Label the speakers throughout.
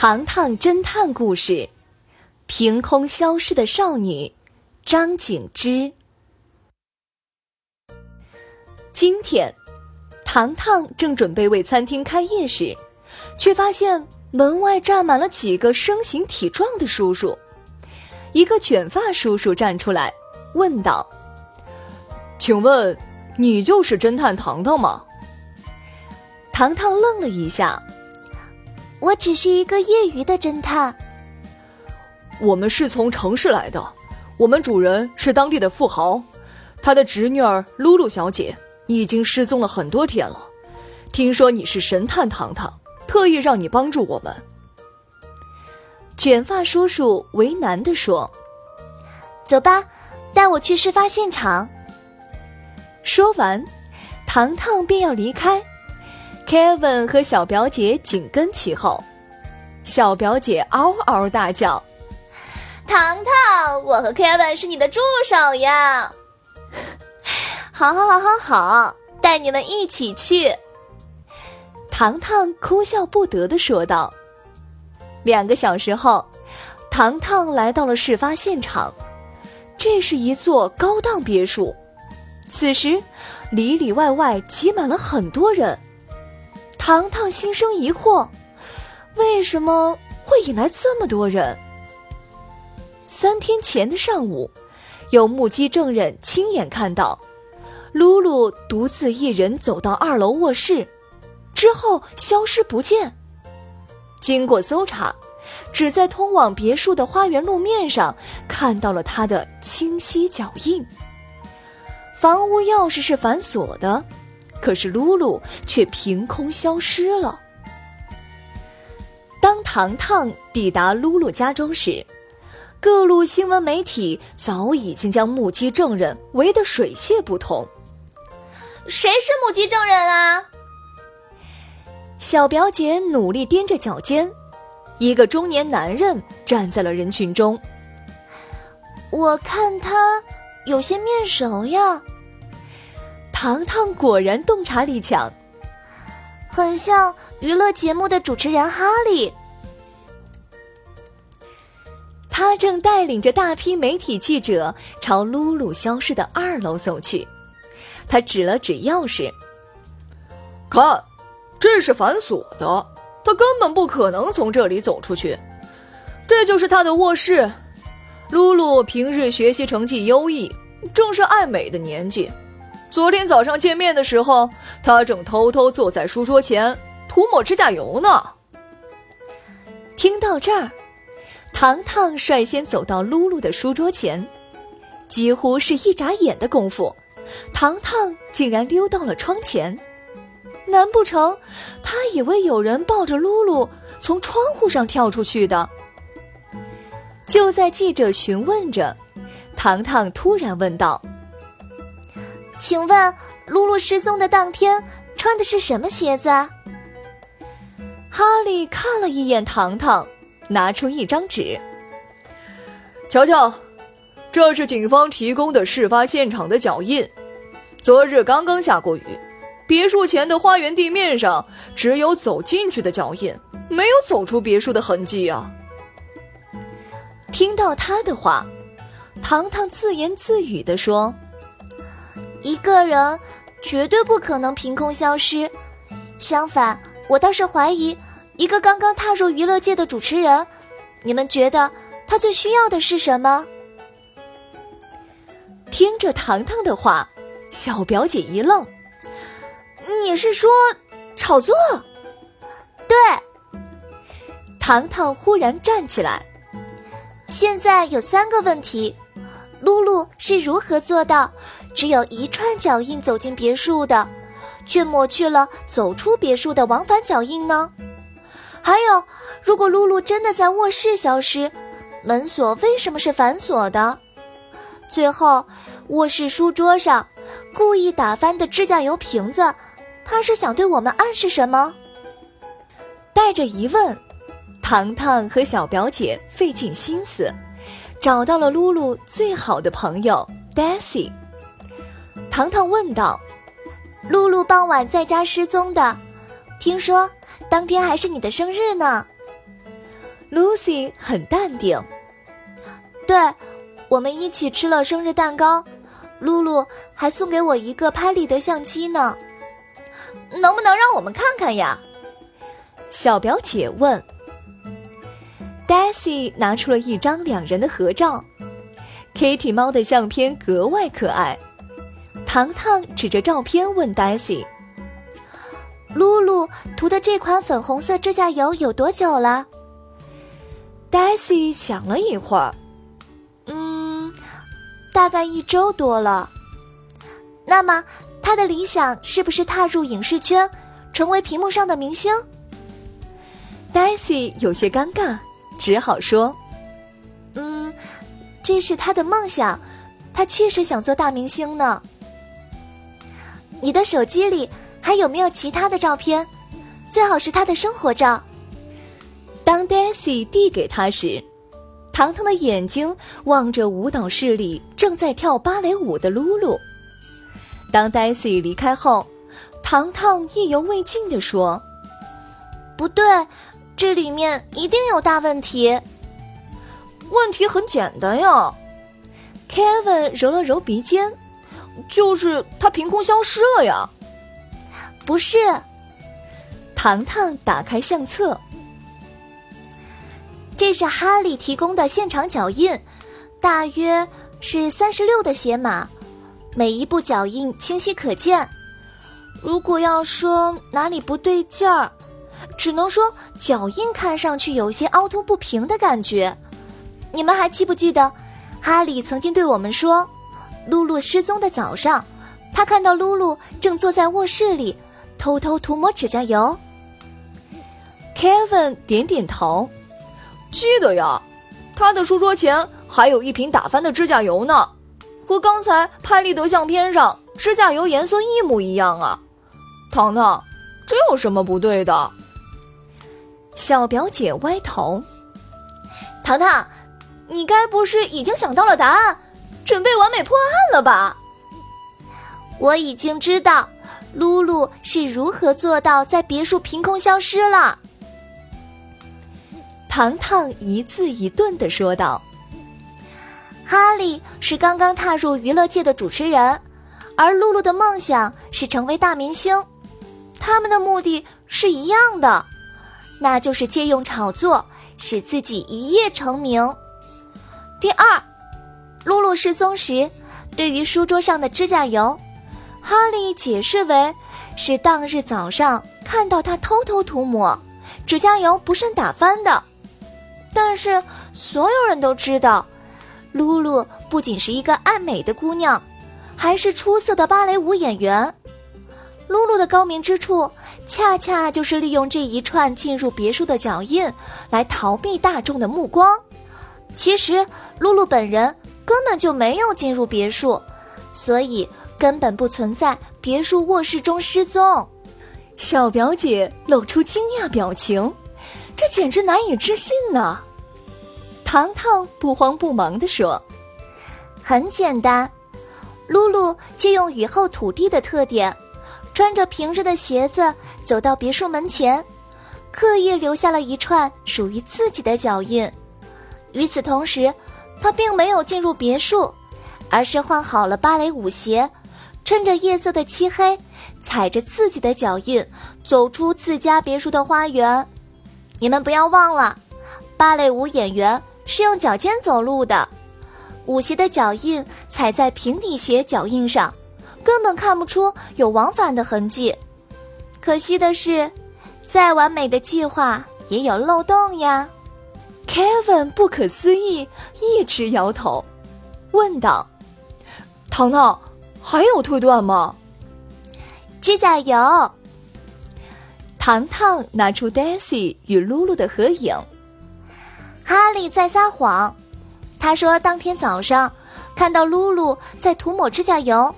Speaker 1: 糖糖侦探故事：凭空消失的少女张景之。今天，糖糖正准备为餐厅开业时，却发现门外站满了几个身形体壮的叔叔。一个卷发叔叔站出来，问道：“
Speaker 2: 请问，你就是侦探糖糖吗？”
Speaker 1: 糖糖愣了一下。
Speaker 3: 我只是一个业余的侦探。
Speaker 2: 我们是从城市来的，我们主人是当地的富豪，他的侄女儿露露小姐已经失踪了很多天了。听说你是神探糖糖，特意让你帮助我们。
Speaker 1: 卷发叔叔为难地说：“
Speaker 3: 走吧，带我去事发现场。”
Speaker 1: 说完，糖糖便要离开。Kevin 和小表姐紧跟其后，小表姐嗷嗷大叫：“
Speaker 4: 糖糖，我和 Kevin 是你的助手呀！”“
Speaker 3: 好好好好好，带你们一起去。”
Speaker 1: 糖糖哭笑不得的说道。两个小时后，糖糖来到了事发现场，这是一座高档别墅，此时里里外外挤满了很多人。糖糖心生疑惑，为什么会引来这么多人？三天前的上午，有目击证人亲眼看到，露露独自一人走到二楼卧室，之后消失不见。经过搜查，只在通往别墅的花园路面上看到了她的清晰脚印。房屋钥匙是反锁的。可是露露却凭空消失了。当糖糖抵达露露家中时，各路新闻媒体早已经将目击证人围得水泄不通。
Speaker 4: 谁是目击证人啊？
Speaker 1: 小表姐努力踮着脚尖，一个中年男人站在了人群中。
Speaker 3: 我看他有些面熟呀。
Speaker 1: 糖糖果然洞察力强，
Speaker 3: 很像娱乐节目的主持人哈利。
Speaker 1: 他正带领着大批媒体记者朝露露消失的二楼走去。他指了指钥匙，
Speaker 2: 看，这是反锁的，他根本不可能从这里走出去。这就是他的卧室。露露平日学习成绩优异，正是爱美的年纪。昨天早上见面的时候，他正偷偷坐在书桌前涂抹指甲油呢。
Speaker 1: 听到这儿，糖糖率先走到露露的书桌前，几乎是一眨眼的功夫，糖糖竟然溜到了窗前。难不成他以为有人抱着露露从窗户上跳出去的？就在记者询问着，糖糖突然问道。
Speaker 3: 请问，露露失踪的当天穿的是什么鞋子？
Speaker 1: 哈利看了一眼糖糖，拿出一张纸，
Speaker 2: 瞧瞧，这是警方提供的事发现场的脚印。昨日刚刚下过雨，别墅前的花园地面上只有走进去的脚印，没有走出别墅的痕迹啊。
Speaker 1: 听到他的话，糖糖自言自语地说。
Speaker 3: 一个人绝对不可能凭空消失，相反，我倒是怀疑一个刚刚踏入娱乐界的主持人。你们觉得他最需要的是什么？
Speaker 1: 听着糖糖的话，小表姐一愣：“
Speaker 3: 你是说炒作？”
Speaker 1: 对。糖糖忽然站起来。
Speaker 3: 现在有三个问题：露露是如何做到只有一串脚印走进别墅的，却抹去了走出别墅的往返脚印呢？还有，如果露露真的在卧室消失，门锁为什么是反锁的？最后，卧室书桌上故意打翻的指甲油瓶子，他是想对我们暗示什么？
Speaker 1: 带着疑问。糖糖和小表姐费尽心思，找到了露露最好的朋友 Daisy。糖糖问道：“
Speaker 3: 露露傍晚在家失踪的，听说当天还是你的生日呢。
Speaker 1: ”Lucy 很淡定：“
Speaker 3: 对，我们一起吃了生日蛋糕，露露还送给我一个拍立得相机呢。
Speaker 4: 能不能让我们看看呀？”
Speaker 1: 小表姐问。Daisy 拿出了一张两人的合照，Kitty 猫的相片格外可爱。糖糖指着照片问 Daisy：“
Speaker 3: 露露涂的这款粉红色指甲油有多久了
Speaker 1: ？”Daisy 想了一会儿，
Speaker 3: 嗯，大概一周多了。那么，他的理想是不是踏入影视圈，成为屏幕上的明星
Speaker 1: ？Daisy 有些尴尬。只好说：“
Speaker 3: 嗯，这是他的梦想，他确实想做大明星呢。你的手机里还有没有其他的照片？最好是他的生活照。”
Speaker 1: 当 Daisy 递给他时，糖糖的眼睛望着舞蹈室里正在跳芭蕾舞的露露。当 Daisy 离开后，糖糖意犹未尽地说：“
Speaker 3: 不对。”这里面一定有大问题。
Speaker 2: 问题很简单呀
Speaker 1: ，Kevin 揉了揉鼻尖，
Speaker 2: 就是他凭空消失了呀。
Speaker 3: 不是，
Speaker 1: 糖糖打开相册，
Speaker 3: 这是哈利提供的现场脚印，大约是三十六的鞋码，每一步脚印清晰可见。如果要说哪里不对劲儿。只能说脚印看上去有些凹凸不平的感觉。你们还记不记得，哈利曾经对我们说，露露失踪的早上，他看到露露正坐在卧室里，偷偷涂抹指甲油。
Speaker 1: Kevin 点点头，
Speaker 2: 记得呀，他的书桌前还有一瓶打翻的指甲油呢，和刚才拍立得相片上指甲油颜色一模一样啊。糖糖，这有什么不对的？
Speaker 1: 小表姐歪头，
Speaker 4: 糖糖，你该不是已经想到了答案，准备完美破案了吧？
Speaker 3: 我已经知道，露露是如何做到在别墅凭空消失了。
Speaker 1: 糖糖一字一顿的说道：“
Speaker 3: 哈利是刚刚踏入娱乐界的主持人，而露露的梦想是成为大明星，他们的目的是一样的。”那就是借用炒作，使自己一夜成名。第二，露露失踪时，对于书桌上的指甲油，哈利解释为是当日早上看到他偷偷涂抹，指甲油不慎打翻的。但是所有人都知道，露露不仅是一个爱美的姑娘，还是出色的芭蕾舞演员。露露的高明之处，恰恰就是利用这一串进入别墅的脚印，来逃避大众的目光。其实，露露本人根本就没有进入别墅，所以根本不存在别墅卧室中失踪。
Speaker 1: 小表姐露出惊讶表情，这简直难以置信呢。糖糖不慌不忙地说：“
Speaker 3: 很简单，露露借用雨后土地的特点。”穿着平日的鞋子走到别墅门前，刻意留下了一串属于自己的脚印。与此同时，他并没有进入别墅，而是换好了芭蕾舞鞋，趁着夜色的漆黑，踩着自己的脚印走出自家别墅的花园。你们不要忘了，芭蕾舞演员是用脚尖走路的，舞鞋的脚印踩在平底鞋脚印上。根本看不出有往返的痕迹，可惜的是，再完美的计划也有漏洞呀。
Speaker 1: Kevin 不可思议，一直摇头，问道：“
Speaker 2: 糖糖，还有推断吗？”
Speaker 3: 指甲油。
Speaker 1: 糖糖拿出 Daisy 与露露的合影。
Speaker 3: 哈利在撒谎，他说当天早上看到露露在涂抹指甲油，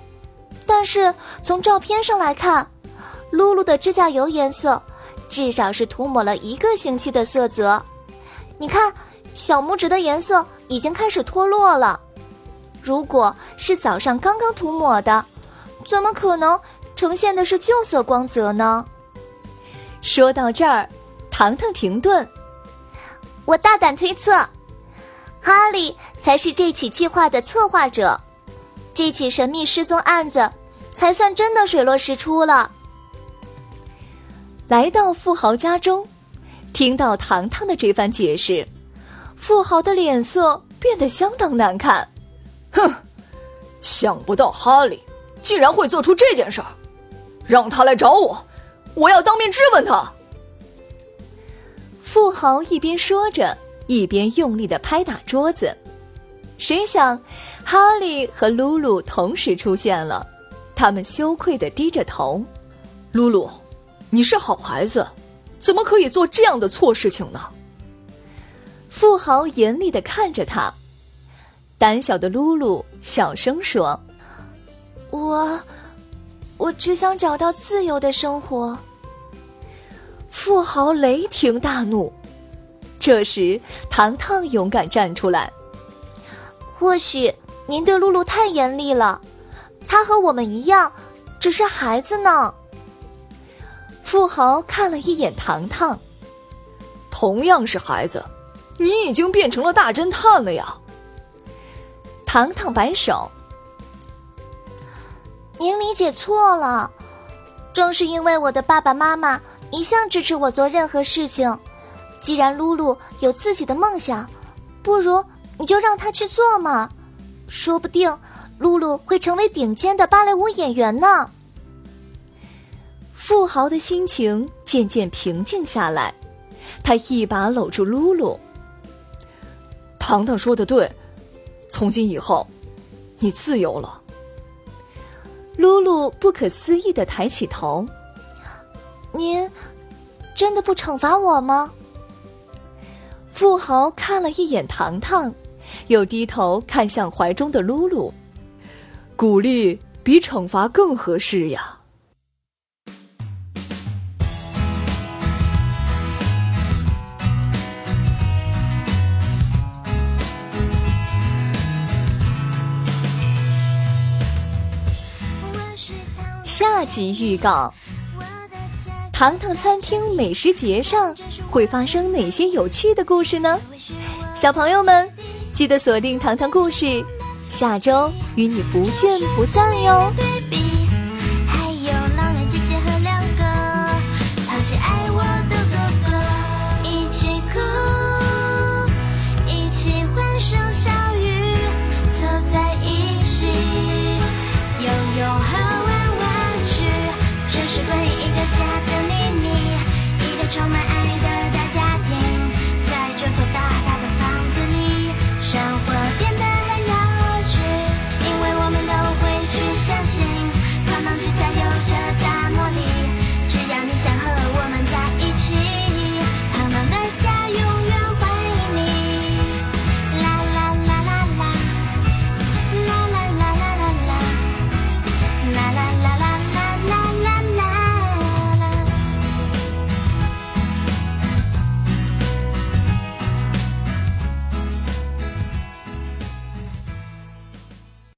Speaker 3: 但是从照片上来看，露露的指甲油颜色至少是涂抹了一个星期的色泽。你看，小拇指的颜色已经开始脱落了。如果是早上刚刚涂抹的，怎么可能呈现的是旧色光泽呢？
Speaker 1: 说到这儿，糖糖停顿。
Speaker 3: 我大胆推测，哈利才是这起计划的策划者，这起神秘失踪案子才算真的水落石出了。
Speaker 1: 来到富豪家中。听到糖糖的这番解释，富豪的脸色变得相当难看。
Speaker 2: 哼，想不到哈利竟然会做出这件事儿，让他来找我，我要当面质问他。
Speaker 1: 富豪一边说着，一边用力的拍打桌子。谁想，哈利和露露同时出现了，他们羞愧的低着头。
Speaker 2: 露露，你是好孩子。怎么可以做这样的错事情呢？
Speaker 1: 富豪严厉的看着他，胆小的露露小声说：“
Speaker 3: 我，我只想找到自由的生活。”
Speaker 1: 富豪雷霆大怒。这时，糖糖勇敢站出来：“
Speaker 3: 或许您对露露太严厉了，她和我们一样，只是孩子呢。”
Speaker 1: 富豪看了一眼糖糖，
Speaker 2: 同样是孩子，你已经变成了大侦探了呀。
Speaker 1: 糖糖摆手：“
Speaker 3: 您理解错了，正是因为我的爸爸妈妈一向支持我做任何事情。既然露露有自己的梦想，不如你就让她去做嘛，说不定露露会成为顶尖的芭蕾舞演员呢。”
Speaker 1: 富豪的心情渐渐平静下来，他一把搂住露露。
Speaker 2: 糖糖说的对，从今以后，你自由了。
Speaker 1: 露露不可思议的抬起头：“
Speaker 3: 您真的不惩罚我吗？”
Speaker 1: 富豪看了一眼糖糖，又低头看向怀中的露露，
Speaker 2: 鼓励比惩罚更合适呀。
Speaker 1: 下集预告：糖糖餐厅美食节上会发生哪些有趣的故事呢？小朋友们，记得锁定糖糖故事，下周与你不见不散哟！